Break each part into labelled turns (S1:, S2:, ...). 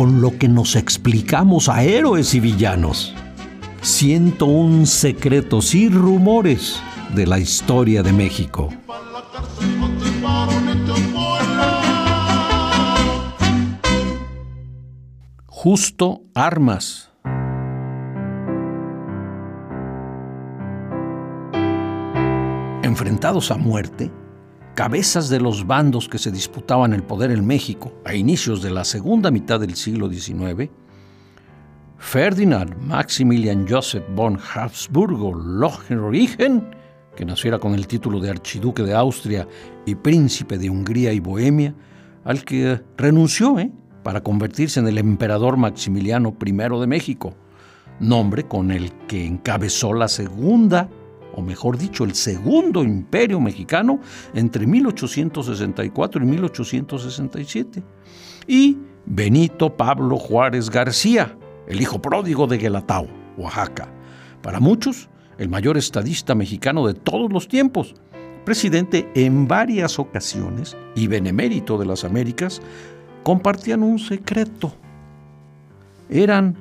S1: con lo que nos explicamos a héroes y villanos. 101 secretos y rumores de la historia de México. Justo Armas. Enfrentados a muerte, cabezas de los bandos que se disputaban el poder en México a inicios de la segunda mitad del siglo XIX, Ferdinand Maximilian Joseph von Habsburgo Lohengrin, que naciera con el título de archiduque de Austria y príncipe de Hungría y Bohemia, al que renunció ¿eh? para convertirse en el emperador Maximiliano I de México, nombre con el que encabezó la segunda o mejor dicho, el segundo imperio mexicano entre 1864 y 1867. Y Benito Pablo Juárez García, el hijo pródigo de Guelatao, Oaxaca. Para muchos, el mayor estadista mexicano de todos los tiempos, presidente en varias ocasiones y benemérito de las Américas, compartían un secreto. Eran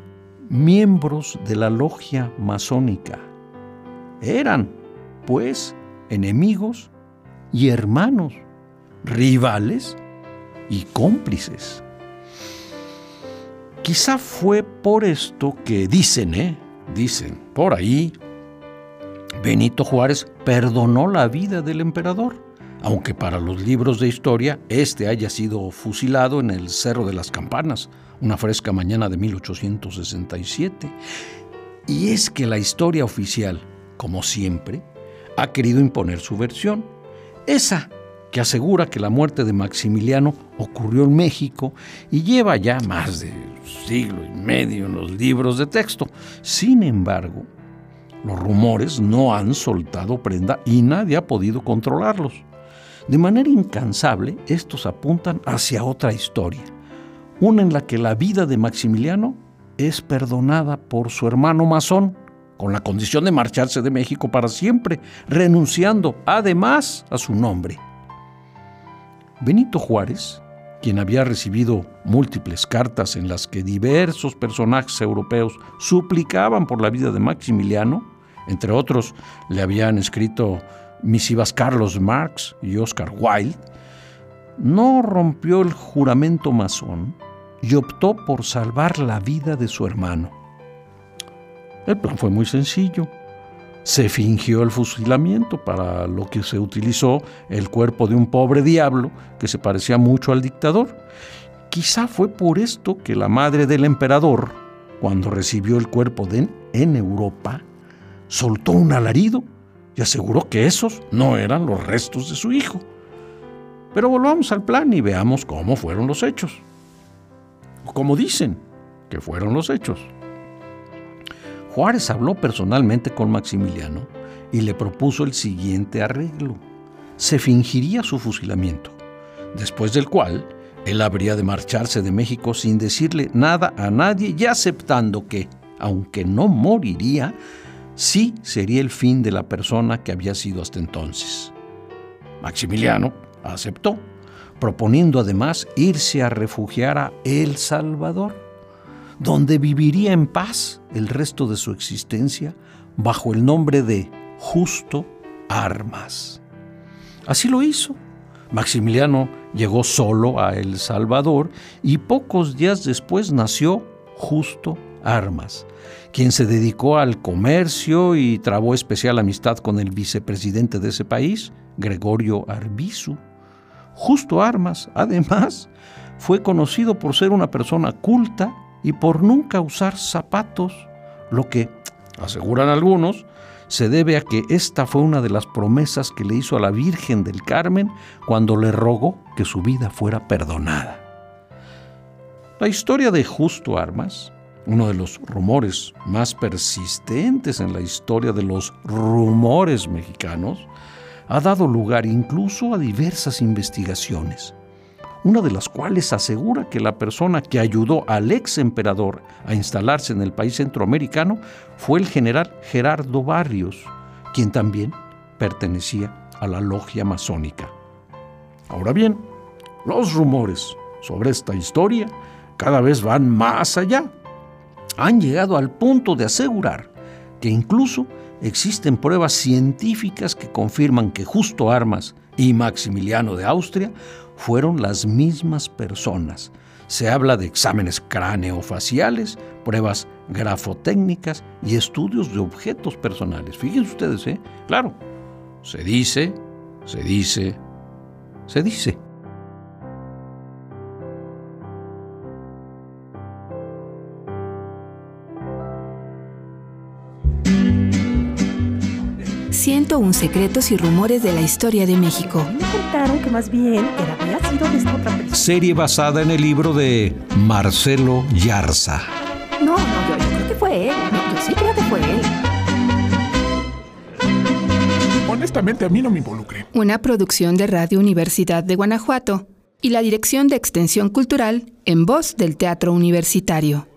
S1: miembros de la logia masónica eran, pues, enemigos y hermanos, rivales y cómplices. Quizá fue por esto que dicen, ¿eh? Dicen, por ahí, Benito Juárez perdonó la vida del emperador, aunque para los libros de historia este haya sido fusilado en el Cerro de las Campanas, una fresca mañana de 1867. Y es que la historia oficial como siempre, ha querido imponer su versión, esa que asegura que la muerte de Maximiliano ocurrió en México y lleva ya más de un siglo y medio en los libros de texto. Sin embargo, los rumores no han soltado prenda y nadie ha podido controlarlos. De manera incansable, estos apuntan hacia otra historia, una en la que la vida de Maximiliano es perdonada por su hermano masón, con la condición de marcharse de México para siempre, renunciando además a su nombre. Benito Juárez, quien había recibido múltiples cartas en las que diversos personajes europeos suplicaban por la vida de Maximiliano, entre otros le habían escrito misivas Carlos Marx y Oscar Wilde, no rompió el juramento masón y optó por salvar la vida de su hermano. El plan fue muy sencillo. Se fingió el fusilamiento, para lo que se utilizó el cuerpo de un pobre diablo que se parecía mucho al dictador. Quizá fue por esto que la madre del emperador, cuando recibió el cuerpo en Europa, soltó un alarido y aseguró que esos no eran los restos de su hijo. Pero volvamos al plan y veamos cómo fueron los hechos. O como dicen que fueron los hechos. Juárez habló personalmente con Maximiliano y le propuso el siguiente arreglo. Se fingiría su fusilamiento, después del cual él habría de marcharse de México sin decirle nada a nadie y aceptando que, aunque no moriría, sí sería el fin de la persona que había sido hasta entonces. Maximiliano aceptó, proponiendo además irse a refugiar a El Salvador donde viviría en paz el resto de su existencia bajo el nombre de Justo Armas. Así lo hizo. Maximiliano llegó solo a El Salvador y pocos días después nació Justo Armas, quien se dedicó al comercio y trabó especial amistad con el vicepresidente de ese país, Gregorio Arbizu. Justo Armas, además, fue conocido por ser una persona culta y por nunca usar zapatos, lo que, aseguran algunos, se debe a que esta fue una de las promesas que le hizo a la Virgen del Carmen cuando le rogó que su vida fuera perdonada. La historia de Justo Armas, uno de los rumores más persistentes en la historia de los rumores mexicanos, ha dado lugar incluso a diversas investigaciones, una de las cuales asegura que la persona que ayudó al ex emperador a instalarse en el país centroamericano fue el general Gerardo Barrios, quien también pertenecía a la logia masónica. Ahora bien, los rumores sobre esta historia cada vez van más allá. Han llegado al punto de asegurar que incluso existen pruebas científicas que confirman que Justo Armas y Maximiliano de Austria fueron las mismas personas. Se habla de exámenes cráneofaciales, pruebas grafotécnicas y estudios de objetos personales. Fíjense ustedes, ¿eh? Claro, se dice, se dice, se dice.
S2: Un secretos y rumores de la historia de México.
S3: Me contaron que más bien era, había sido de esta otra persona.
S1: Serie basada en el libro de Marcelo Yarza.
S3: No, no, yo, yo creo que fue él. No, yo sí creo que fue él.
S4: Honestamente, a mí no me involucré.
S2: Una producción de Radio Universidad de Guanajuato y la Dirección de Extensión Cultural en voz del Teatro Universitario.